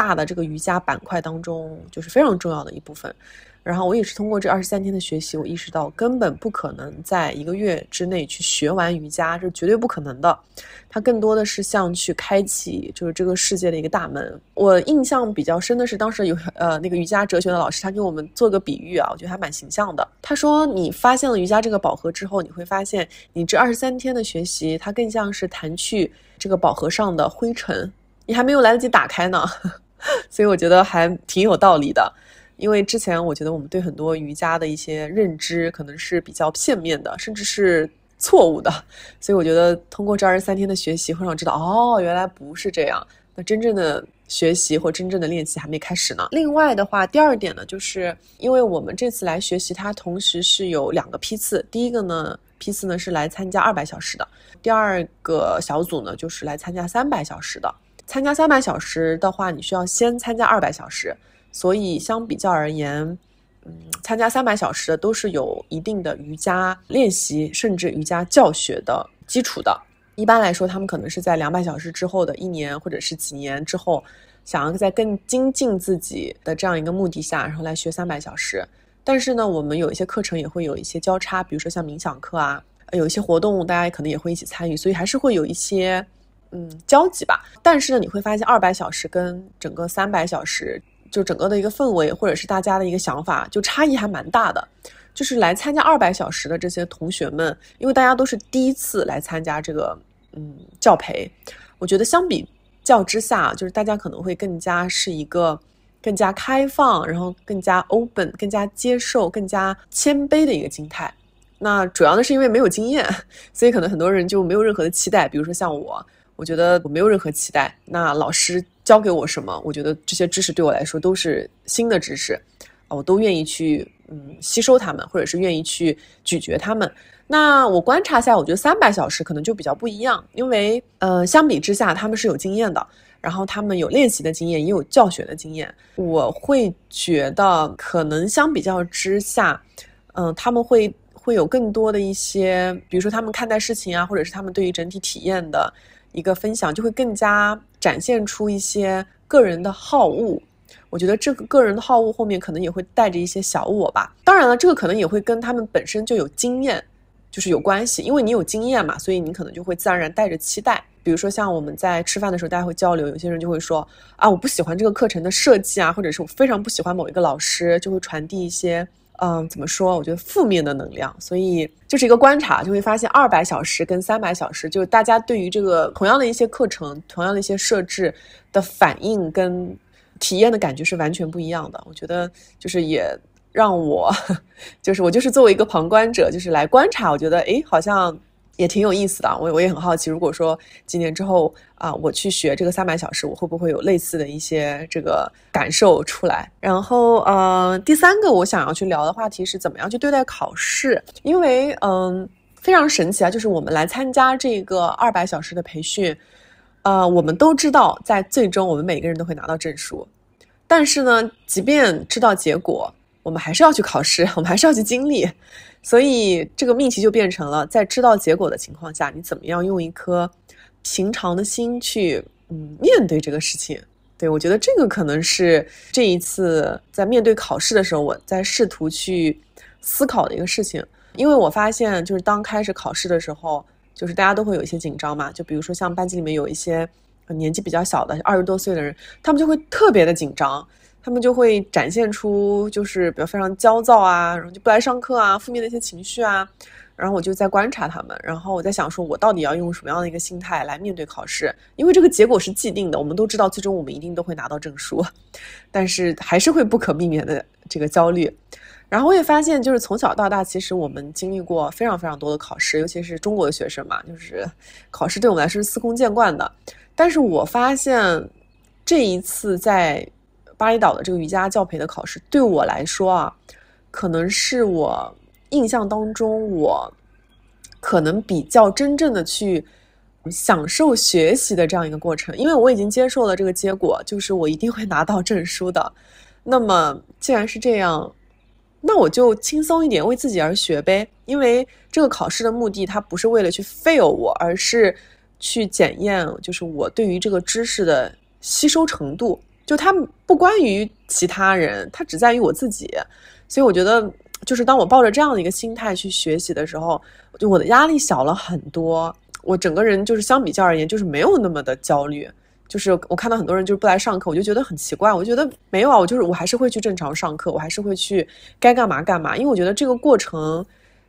A: 大的这个瑜伽板块当中，就是非常重要的一部分。然后我也是通过这二十三天的学习，我意识到根本不可能在一个月之内去学完瑜伽，这是绝对不可能的。它更多的是像去开启，就是这个世界的一个大门。我印象比较深的是，当时有呃那个瑜伽哲学的老师，他给我们做个比喻啊，我觉得还蛮形象的。他说，你发现了瑜伽这个宝盒之后，你会发现你这二十三天的学习，它更像是弹去这个宝盒上的灰尘，你还没有来得及打开呢。*laughs* 所以我觉得还挺有道理的。因为之前我觉得我们对很多瑜伽的一些认知可能是比较片面的，甚至是错误的，所以我觉得通过这二十三天的学习会让我知道，哦，原来不是这样。那真正的学习或真正的练习还没开始呢。另外的话，第二点呢，就是因为我们这次来学习，它同时是有两个批次。第一个呢，批次呢是来参加二百小时的；第二个小组呢，就是来参加三百小时的。参加三百小时的话，你需要先参加二百小时，所以相比较而言，嗯，参加三百小时的都是有一定的瑜伽练习，甚至瑜伽教学的基础的。一般来说，他们可能是在两百小时之后的一年或者是几年之后，想要在更精进自己的这样一个目的下，然后来学三百小时。但是呢，我们有一些课程也会有一些交叉，比如说像冥想课啊，有一些活动，大家可能也会一起参与，所以还是会有一些嗯交集吧。但是呢，你会发现二百小时跟整个三百小时，就整个的一个氛围或者是大家的一个想法，就差异还蛮大的。就是来参加二百小时的这些同学们，因为大家都是第一次来参加这个。嗯，教培，我觉得相比较之下，就是大家可能会更加是一个更加开放，然后更加 open，更加接受，更加谦卑的一个心态。那主要呢是因为没有经验，所以可能很多人就没有任何的期待。比如说像我，我觉得我没有任何期待。那老师教给我什么，我觉得这些知识对我来说都是新的知识啊，我都愿意去嗯吸收他们，或者是愿意去咀嚼他们。那我观察下，我觉得三百小时可能就比较不一样，因为呃，相比之下他们是有经验的，然后他们有练习的经验，也有教学的经验。我会觉得可能相比较之下，嗯，他们会会有更多的一些，比如说他们看待事情啊，或者是他们对于整体体验的一个分享，就会更加展现出一些个人的好恶。我觉得这个个人的好恶后面可能也会带着一些小我吧。当然了，这个可能也会跟他们本身就有经验。就是有关系，因为你有经验嘛，所以你可能就会自然而然带着期待。比如说像我们在吃饭的时候，大家会交流，有些人就会说啊，我不喜欢这个课程的设计啊，或者是我非常不喜欢某一个老师，就会传递一些嗯，怎么说？我觉得负面的能量。所以就是一个观察，就会发现二百小时跟三百小时，就是大家对于这个同样的一些课程、同样的一些设置的反应跟体验的感觉是完全不一样的。我觉得就是也。让我，*laughs* 就是我就是作为一个旁观者，就是来观察。我觉得，诶，好像也挺有意思的。我我也很好奇，如果说几年之后啊，我去学这个三百小时，我会不会有类似的一些这个感受出来？然后，呃，第三个我想要去聊的话题是怎么样去对待考试？因为，嗯，非常神奇啊，就是我们来参加这个二百小时的培训，呃，我们都知道，在最终我们每个人都会拿到证书，但是呢，即便知道结果。我们还是要去考试，*laughs* 我们还是要去经历，所以这个命题就变成了在知道结果的情况下，你怎么样用一颗平常的心去嗯面对这个事情。对我觉得这个可能是这一次在面对考试的时候，我在试图去思考的一个事情。因为我发现，就是当开始考试的时候，就是大家都会有一些紧张嘛。就比如说像班级里面有一些年纪比较小的二十多岁的人，他们就会特别的紧张。他们就会展现出就是比较非常焦躁啊，然后就不来上课啊，负面的一些情绪啊。然后我就在观察他们，然后我在想说，我到底要用什么样的一个心态来面对考试？因为这个结果是既定的，我们都知道最终我们一定都会拿到证书，*laughs* 但是还是会不可避免的这个焦虑。然后我也发现，就是从小到大，其实我们经历过非常非常多的考试，尤其是中国的学生嘛，就是考试对我们来说司空见惯的。但是我发现这一次在巴厘岛的这个瑜伽教培的考试，对我来说啊，可能是我印象当中我可能比较真正的去享受学习的这样一个过程，因为我已经接受了这个结果，就是我一定会拿到证书的。那么既然是这样，那我就轻松一点，为自己而学呗。因为这个考试的目的，它不是为了去 fail 我，而是去检验，就是我对于这个知识的吸收程度。就它不关于其他人，它只在于我自己，所以我觉得，就是当我抱着这样的一个心态去学习的时候，就我的压力小了很多，我整个人就是相比较而言，就是没有那么的焦虑。就是我看到很多人就是不来上课，我就觉得很奇怪。我觉得没有啊，我就是我还是会去正常上课，我还是会去该干嘛干嘛，因为我觉得这个过程，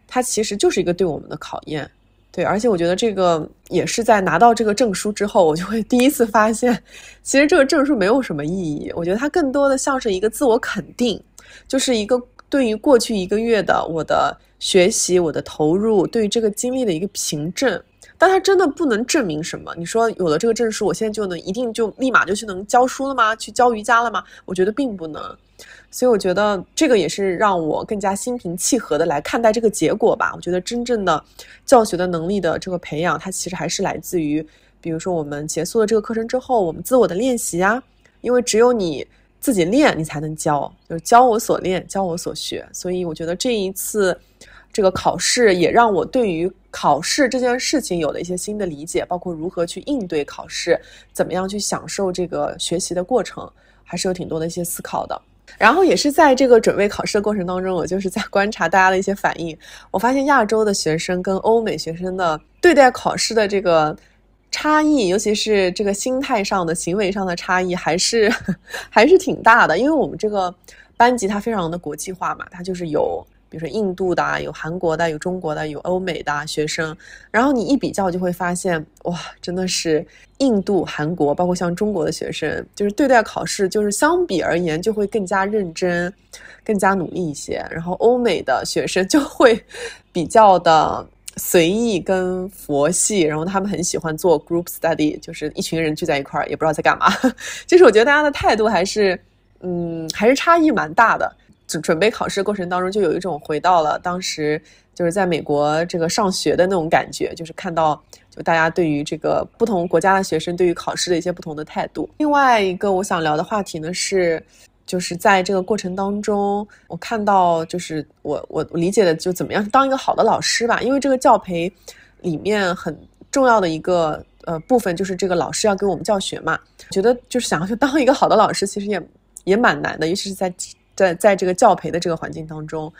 A: 它其实就是一个对我们的考验。对，而且我觉得这个也是在拿到这个证书之后，我就会第一次发现，其实这个证书没有什么意义。我觉得它更多的像是一个自我肯定，就是一个对于过去一个月的我的学习、我的投入，对于这个经历的一个凭证。但它真的不能证明什么。你说有了这个证书，我现在就能一定就立马就去能教书了吗？去教瑜伽了吗？我觉得并不能。所以我觉得这个也是让我更加心平气和的来看待这个结果吧。我觉得真正的教学的能力的这个培养，它其实还是来自于，比如说我们结束了这个课程之后，我们自我的练习啊。因为只有你自己练，你才能教，就是教我所练，教我所学。所以我觉得这一次。这个考试也让我对于考试这件事情有了一些新的理解，包括如何去应对考试，怎么样去享受这个学习的过程，还是有挺多的一些思考的。然后也是在这个准备考试的过程当中，我就是在观察大家的一些反应，我发现亚洲的学生跟欧美学生的对待考试的这个差异，尤其是这个心态上的、行为上的差异，还是 *laughs* 还是挺大的。因为我们这个班级它非常的国际化嘛，它就是有。比如说印度的、有韩国的、有中国的、有欧美的学生，然后你一比较就会发现，哇，真的是印度、韩国，包括像中国的学生，就是对待考试，就是相比而言就会更加认真、更加努力一些。然后欧美的学生就会比较的随意跟佛系，然后他们很喜欢做 group study，就是一群人聚在一块儿也不知道在干嘛。*laughs* 就是我觉得大家的态度还是，嗯，还是差异蛮大的。准备考试的过程当中，就有一种回到了当时就是在美国这个上学的那种感觉，就是看到就大家对于这个不同国家的学生对于考试的一些不同的态度。另外一个我想聊的话题呢是，就是在这个过程当中，我看到就是我我理解的就怎么样当一个好的老师吧，因为这个教培里面很重要的一个呃部分就是这个老师要给我们教学嘛，觉得就是想要去当一个好的老师，其实也也蛮难的，尤其是在。在在这个教培的这个环境当中，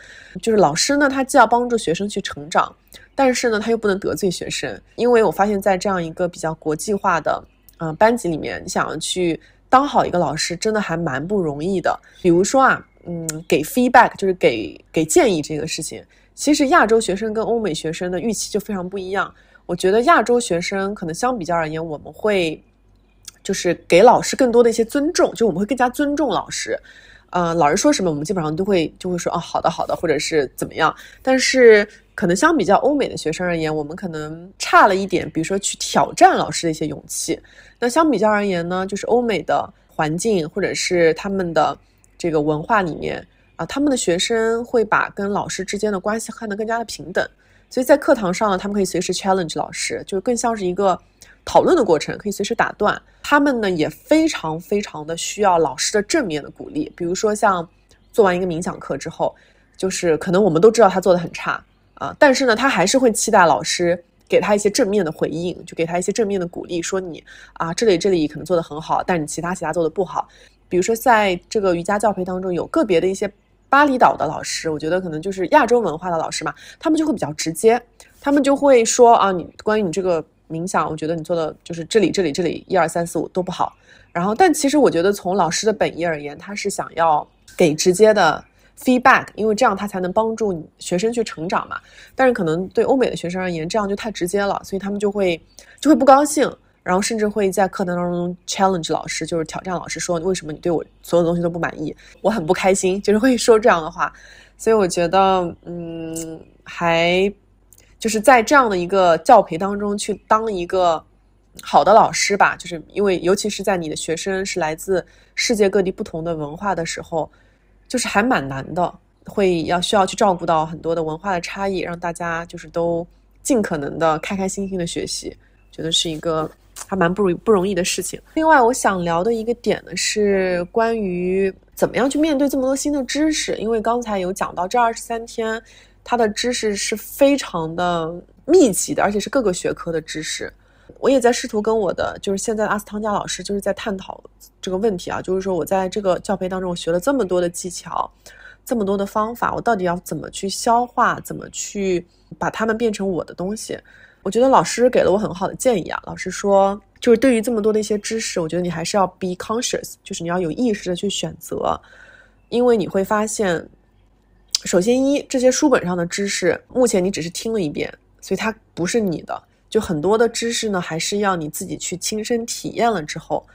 A: 就是老师呢，他既要帮助学生去成长，但是呢，他又不能得罪学生。因为我发现，在这样一个比较国际化的嗯班级里面，你想要去当好一个老师，真的还蛮不容易的。比如说啊，嗯，给 feedback 就是给给建议这个事情，其实亚洲学生跟欧美学生的预期就非常不一样。我觉得亚洲学生可能相比较而言，我们会就是给老师更多的一些尊重，就我们会更加尊重老师。呃，老师说什么，我们基本上都会就会说哦，好的，好的，或者是怎么样。但是可能相比较欧美的学生而言，我们可能差了一点，比如说去挑战老师的一些勇气。那相比较而言呢，就是欧美的环境或者是他们的这个文化里面啊，他们的学生会把跟老师之间的关系看得更加的平等。所以在课堂上呢，他们可以随时 challenge 老师，就更像是一个。讨论的过程可以随时打断，他们呢也非常非常的需要老师的正面的鼓励。比如说像做完一个冥想课之后，就是可能我们都知道他做的很差啊，但是呢他还是会期待老师给他一些正面的回应，就给他一些正面的鼓励，说你啊这里这里可能做的很好，但你其他其他做的不好。比如说在这个瑜伽教培当中，有个别的一些巴厘岛的老师，我觉得可能就是亚洲文化的老师嘛，他们就会比较直接，他们就会说啊你关于你这个。冥想，我觉得你做的就是这里、这里、这里，一二三四五都不好。然后，但其实我觉得从老师的本意而言，他是想要给直接的 feedback，因为这样他才能帮助你学生去成长嘛。但是可能对欧美的学生而言，这样就太直接了，所以他们就会就会不高兴，然后甚至会在课堂当中 challenge 老师，就是挑战老师，说为什么你对我所有东西都不满意？我很不开心，就是会说这样的话。所以我觉得，嗯，还。就是在这样的一个教培当中去当一个好的老师吧，就是因为尤其是在你的学生是来自世界各地不同的文化的时候，就是还蛮难的，会要需要去照顾到很多的文化的差异，让大家就是都尽可能的开开心心的学习，觉得是一个还蛮不容不容易的事情。另外，我想聊的一个点呢是关于怎么样去面对这么多新的知识，因为刚才有讲到这二十三天。他的知识是非常的密集的，而且是各个学科的知识。我也在试图跟我的就是现在的阿斯汤加老师，就是在探讨这个问题啊，就是说我在这个教培当中，我学了这么多的技巧，这么多的方法，我到底要怎么去消化，怎么去把它们变成我的东西？我觉得老师给了我很好的建议啊。老师说，就是对于这么多的一些知识，我觉得你还是要 be conscious，就是你要有意识的去选择，因为你会发现。首先，一这些书本上的知识，目前你只是听了一遍，所以它不是你的。就很多的知识呢，还是要你自己去亲身体验了之后，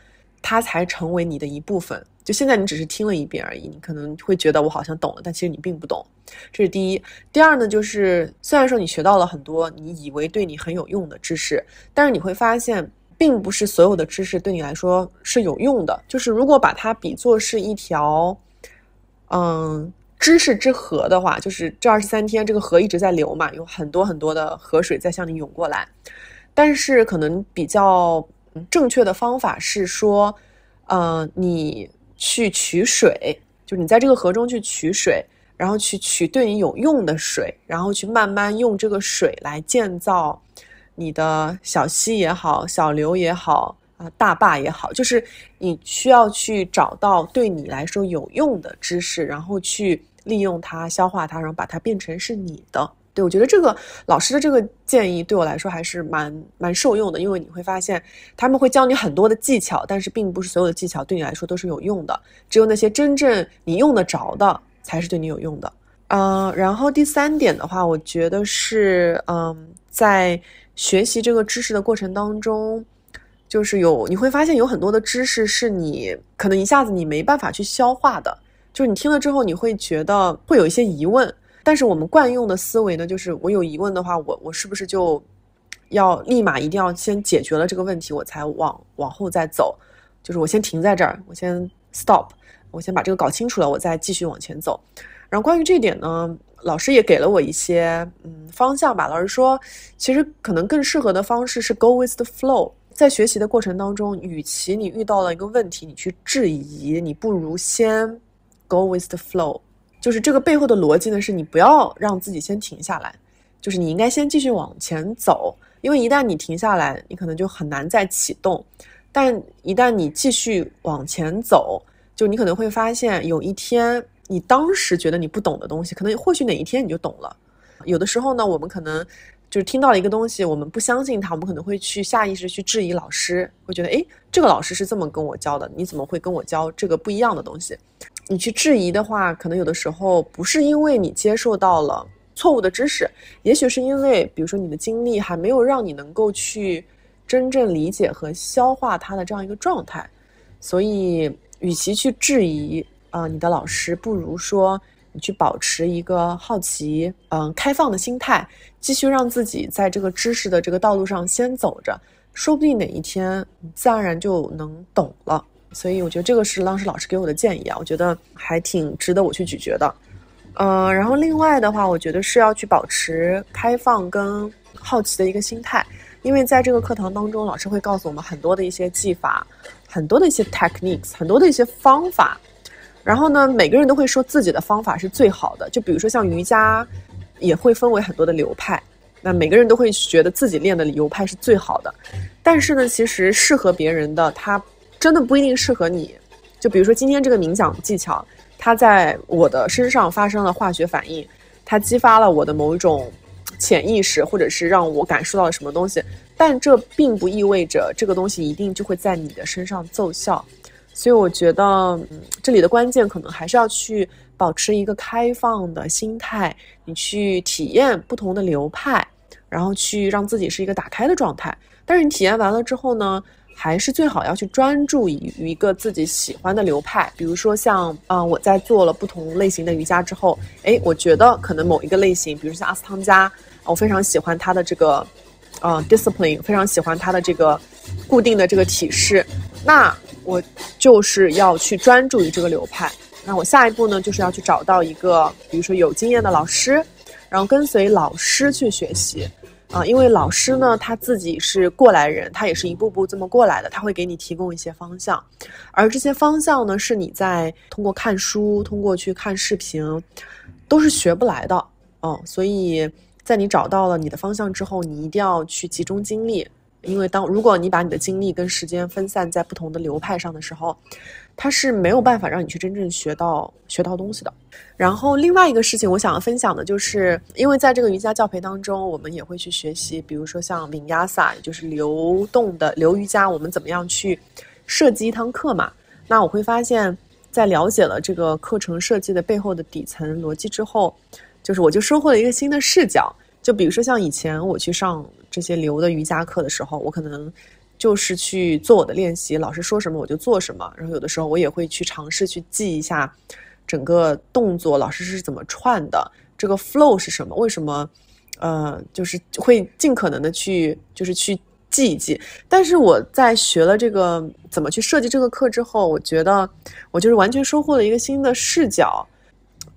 A: 它才成为你的一部分。就现在你只是听了一遍而已，你可能会觉得我好像懂了，但其实你并不懂。这是第一。第二呢，就是虽然说你学到了很多你以为对你很有用的知识，但是你会发现，并不是所有的知识对你来说是有用的。就是如果把它比作是一条，嗯，知识之河的话，就是这二十三天这个河一直在流嘛，有很多很多的河水在向你涌过来。但是可能比较正确的方法是说，呃，你去取水，就你在这个河中去取水，然后去取对你有用的水，然后去慢慢用这个水来建造你的小溪也好，小流也好，啊，大坝也好，就是你需要去找到对你来说有用的知识，然后去利用它、消化它，然后把它变成是你的。对，我觉得这个老师的这个建议对我来说还是蛮蛮受用的，因为你会发现他们会教你很多的技巧，但是并不是所有的技巧对你来说都是有用的，只有那些真正你用得着的才是对你有用的。嗯，然后第三点的话，我觉得是嗯，在学习这个知识的过程当中，就是有你会发现有很多的知识是你可能一下子你没办法去消化的，就是你听了之后你会觉得会有一些疑问。但是我们惯用的思维呢，就是我有疑问的话，我我是不是就要立马一定要先解决了这个问题，我才往往后再走？就是我先停在这儿，我先 stop，我先把这个搞清楚了，我再继续往前走。然后关于这点呢，老师也给了我一些嗯方向吧。老师说，其实可能更适合的方式是 go with the flow。在学习的过程当中，与其你遇到了一个问题，你去质疑，你不如先 go with the flow。就是这个背后的逻辑呢，是你不要让自己先停下来，就是你应该先继续往前走，因为一旦你停下来，你可能就很难再启动。但一旦你继续往前走，就你可能会发现，有一天你当时觉得你不懂的东西，可能或许哪一天你就懂了。有的时候呢，我们可能就是听到了一个东西，我们不相信它，我们可能会去下意识去质疑老师，会觉得，诶，这个老师是这么跟我教的，你怎么会跟我教这个不一样的东西？你去质疑的话，可能有的时候不是因为你接受到了错误的知识，也许是因为，比如说你的经历还没有让你能够去真正理解和消化它的这样一个状态。所以，与其去质疑啊你的老师，不如说去保持一个好奇、嗯开放的心态，继续让自己在这个知识的这个道路上先走着，说不定哪一天你自然而然就能懂了。所以我觉得这个是当时老师给我的建议啊，我觉得还挺值得我去咀嚼的。嗯，然后另外的话，我觉得是要去保持开放跟好奇的一个心态，因为在这个课堂当中，老师会告诉我们很多的一些技法，很多的一些 techniques，很多的一些方法。然后呢，每个人都会说自己的方法是最好的。就比如说像瑜伽，也会分为很多的流派，那每个人都会觉得自己练的流派是最好的。但是呢，其实适合别人的它。真的不一定适合你，就比如说今天这个冥想技巧，它在我的身上发生了化学反应，它激发了我的某一种潜意识，或者是让我感受到了什么东西，但这并不意味着这个东西一定就会在你的身上奏效。所以我觉得，嗯，这里的关键可能还是要去保持一个开放的心态，你去体验不同的流派，然后去让自己是一个打开的状态。但是你体验完了之后呢？还是最好要去专注于一个自己喜欢的流派，比如说像啊，我在做了不同类型的瑜伽之后，哎，我觉得可能某一个类型，比如像阿斯汤加，我非常喜欢它的这个，呃，discipline，非常喜欢它的这个固定的这个体式，那我就是要去专注于这个流派。那我下一步呢，就是要去找到一个，比如说有经验的老师，然后跟随老师去学习。啊，因为老师呢，他自己是过来人，他也是一步步这么过来的，他会给你提供一些方向，而这些方向呢，是你在通过看书、通过去看视频，都是学不来的。哦，所以在你找到了你的方向之后，你一定要去集中精力，因为当如果你把你的精力跟时间分散在不同的流派上的时候。它是没有办法让你去真正学到学到东西的。然后另外一个事情，我想要分享的就是，因为在这个瑜伽教培当中，我们也会去学习，比如说像 Vinyasa，就是流动的流瑜伽，我们怎么样去设计一堂课嘛？那我会发现，在了解了这个课程设计的背后的底层逻辑之后，就是我就收获了一个新的视角。就比如说像以前我去上这些流的瑜伽课的时候，我可能。就是去做我的练习，老师说什么我就做什么。然后有的时候我也会去尝试去记一下整个动作，老师是怎么串的，这个 flow 是什么，为什么，呃，就是会尽可能的去就是去记一记。但是我在学了这个怎么去设计这个课之后，我觉得我就是完全收获了一个新的视角。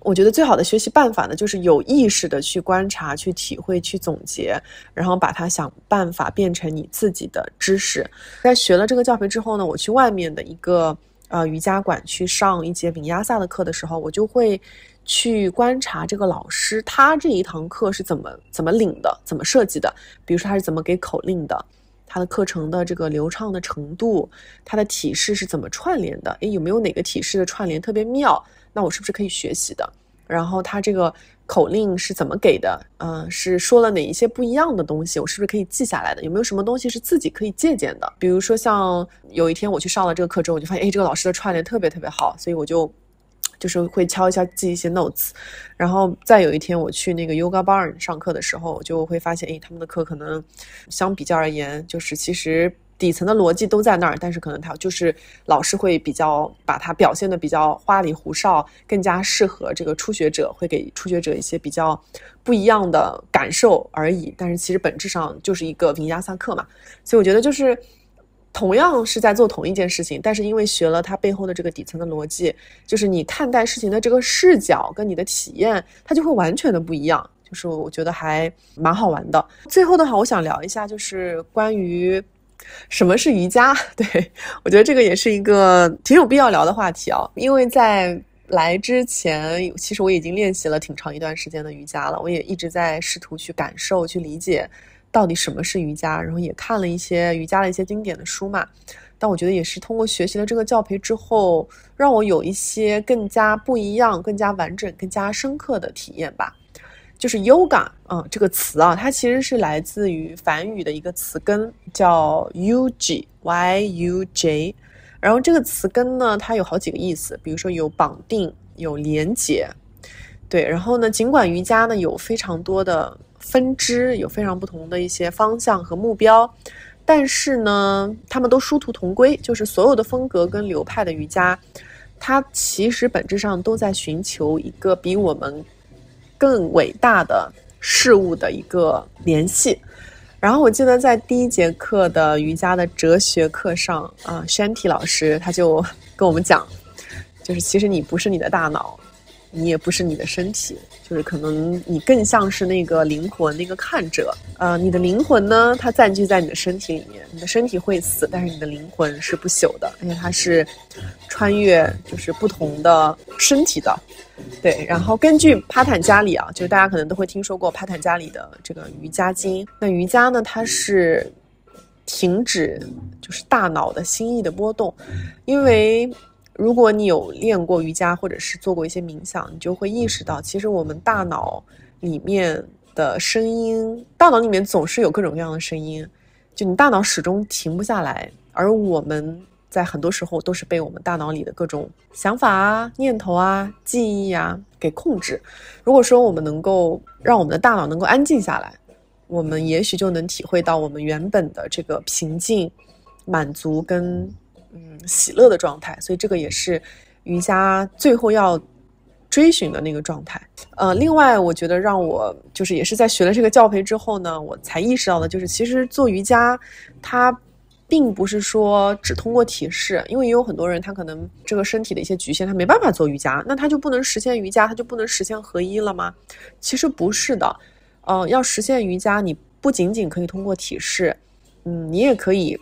A: 我觉得最好的学习办法呢，就是有意识的去观察、去体会、去总结，然后把它想办法变成你自己的知识。在学了这个教培之后呢，我去外面的一个呃瑜伽馆去上一节丙压萨的课的时候，我就会去观察这个老师他这一堂课是怎么怎么领的、怎么设计的。比如说他是怎么给口令的，他的课程的这个流畅的程度，他的体式是怎么串联的？诶，有没有哪个体式的串联特别妙？那我是不是可以学习的？然后他这个口令是怎么给的？嗯，是说了哪一些不一样的东西？我是不是可以记下来的？有没有什么东西是自己可以借鉴的？比如说像有一天我去上了这个课之后，我就发现，哎，这个老师的串联特别特别好，所以我就就是会敲一下记一些 notes。然后再有一天我去那个 Yoga Barn 上课的时候，我就会发现，哎，他们的课可能相比较而言，就是其实。底层的逻辑都在那儿，但是可能他就是老师会比较把它表现的比较花里胡哨，更加适合这个初学者，会给初学者一些比较不一样的感受而已。但是其实本质上就是一个平压萨课嘛，所以我觉得就是同样是在做同一件事情，但是因为学了它背后的这个底层的逻辑，就是你看待事情的这个视角跟你的体验，它就会完全的不一样。就是我觉得还蛮好玩的。最后的话，我想聊一下，就是关于。什么是瑜伽？*laughs* 对我觉得这个也是一个挺有必要聊的话题啊，因为在来之前，其实我已经练习了挺长一段时间的瑜伽了，我也一直在试图去感受、去理解到底什么是瑜伽，然后也看了一些瑜伽的一些经典的书嘛。但我觉得也是通过学习了这个教培之后，让我有一些更加不一样、更加完整、更加深刻的体验吧。就是 yoga 啊，这个词啊，它其实是来自于梵语的一个词根，叫 yuj y u j。然后这个词根呢，它有好几个意思，比如说有绑定、有连结，对。然后呢，尽管瑜伽呢有非常多的分支，有非常不同的一些方向和目标，但是呢，他们都殊途同归，就是所有的风格跟流派的瑜伽，它其实本质上都在寻求一个比我们。更伟大的事物的一个联系。然后我记得在第一节课的瑜伽的哲学课上，啊，Shanti 老师他就跟我们讲，就是其实你不是你的大脑。你也不是你的身体，就是可能你更像是那个灵魂，那个看者。呃，你的灵魂呢，它暂居在你的身体里面，你的身体会死，但是你的灵魂是不朽的，而且它是穿越就是不同的身体的。对，然后根据帕坦加里啊，就是大家可能都会听说过帕坦加里的这个瑜伽经。那瑜伽呢，它是停止就是大脑的心意的波动，因为。如果你有练过瑜伽，或者是做过一些冥想，你就会意识到，其实我们大脑里面的声音，大脑里面总是有各种各样的声音，就你大脑始终停不下来。而我们在很多时候都是被我们大脑里的各种想法啊、念头啊、记忆啊给控制。如果说我们能够让我们的大脑能够安静下来，我们也许就能体会到我们原本的这个平静、满足跟。嗯，喜乐的状态，所以这个也是瑜伽最后要追寻的那个状态。呃，另外，我觉得让我就是也是在学了这个教培之后呢，我才意识到的，就是其实做瑜伽，它并不是说只通过体式，因为也有很多人他可能这个身体的一些局限，他没办法做瑜伽，那他就不能实现瑜伽，他就不能实现合一了吗？其实不是的，呃，要实现瑜伽，你不仅仅可以通过体式，嗯，你也可以。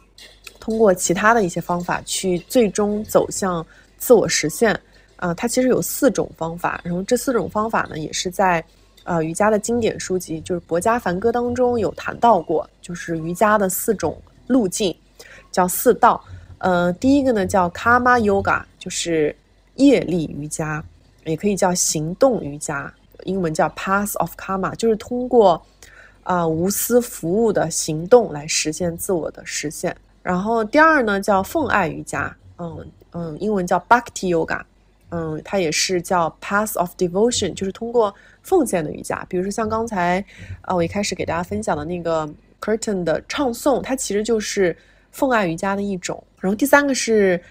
A: 通过其他的一些方法去最终走向自我实现，啊，它其实有四种方法，然后这四种方法呢，也是在呃瑜伽的经典书籍，就是《博伽梵歌》当中有谈到过，就是瑜伽的四种路径，叫四道。呃，第一个呢叫 Karma Yoga，就是业力瑜伽，也可以叫行动瑜伽，英文叫 Path of Karma，就是通过啊无私服务的行动来实现自我的实现。然后第二呢叫奉爱瑜伽，嗯嗯，英文叫 Bhakti Yoga，嗯，它也是叫 Path of Devotion，就是通过奉献的瑜伽。比如说像刚才啊，我一开始给大家分享的那个 Curtain 的唱诵，它其实就是奉爱瑜伽的一种。然后第三个是，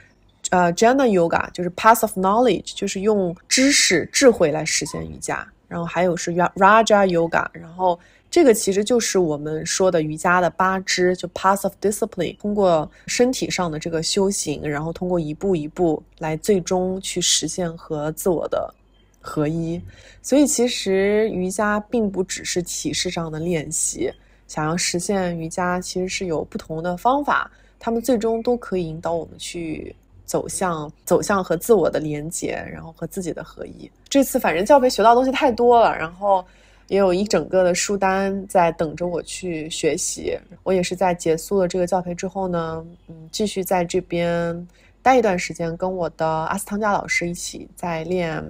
A: 呃，Jnana Yoga，就是 Path of Knowledge，就是用知识、智慧来实现瑜伽。然后还有是 Raja Yoga，然后这个其实就是我们说的瑜伽的八支，就 Path of Discipline，通过身体上的这个修行，然后通过一步一步来最终去实现和自我的合一。所以其实瑜伽并不只是体式上的练习，想要实现瑜伽，其实是有不同的方法。他们最终都可以引导我们去走向走向和自我的连接，然后和自己的合一。这次反正教培学到东西太多了，然后也有一整个的书单在等着我去学习。我也是在结束了这个教培之后呢，嗯，继续在这边待一段时间，跟我的阿斯汤加老师一起在练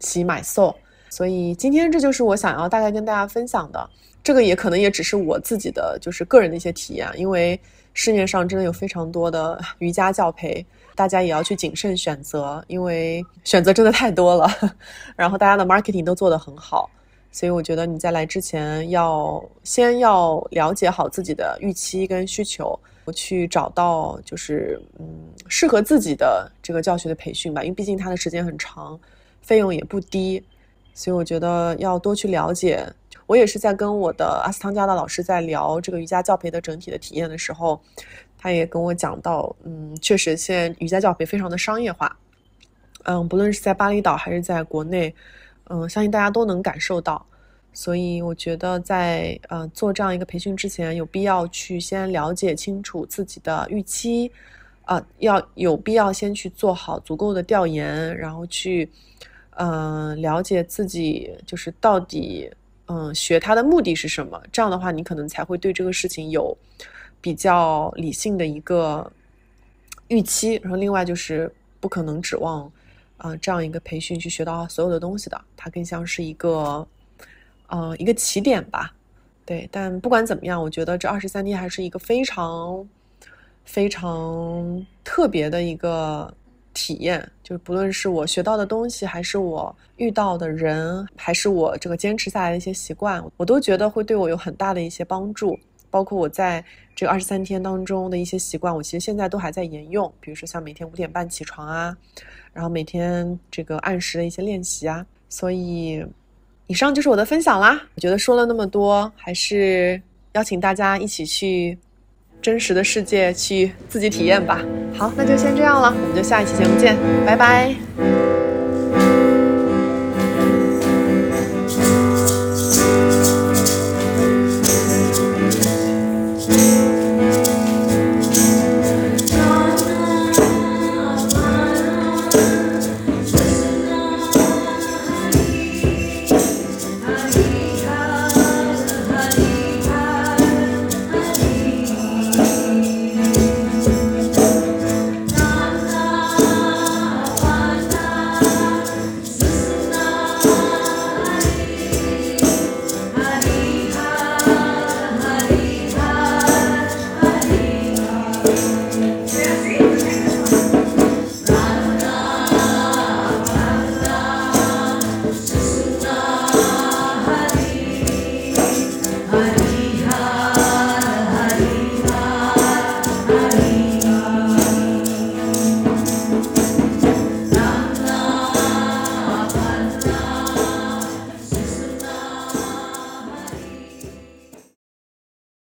A: 习买 soul。所以今天这就是我想要大概跟大家分享的。这个也可能也只是我自己的就是个人的一些体验，因为。市面上真的有非常多的瑜伽教培，大家也要去谨慎选择，因为选择真的太多了。*laughs* 然后大家的 marketing 都做得很好，所以我觉得你在来之前要先要了解好自己的预期跟需求，去找到就是嗯适合自己的这个教学的培训吧。因为毕竟它的时间很长，费用也不低，所以我觉得要多去了解。我也是在跟我的阿斯汤加的老师在聊这个瑜伽教培的整体的体验的时候，他也跟我讲到，嗯，确实现在瑜伽教培非常的商业化，嗯，不论是在巴厘岛还是在国内，嗯，相信大家都能感受到。所以我觉得在呃做这样一个培训之前，有必要去先了解清楚自己的预期，啊，要有必要先去做好足够的调研，然后去嗯了解自己就是到底。嗯，学它的目的是什么？这样的话，你可能才会对这个事情有比较理性的一个预期。然后，另外就是不可能指望啊这样一个培训去学到所有的东西的，它更像是一个呃一个起点吧。对，但不管怎么样，我觉得这二十三天还是一个非常非常特别的一个。体验就是，不论是我学到的东西，还是我遇到的人，还是我这个坚持下来的一些习惯，我都觉得会对我有很大的一些帮助。包括我在这二十三天当中的一些习惯，我其实现在都还在沿用。比如说像每天五点半起床啊，然后每天这个按时的一些练习啊。所以，以上就是我的分享啦。我觉得说了那么多，还是邀请大家一起去。真实的世界去自己体验吧。好，那就先这样了，我们就下一期节目见，拜拜。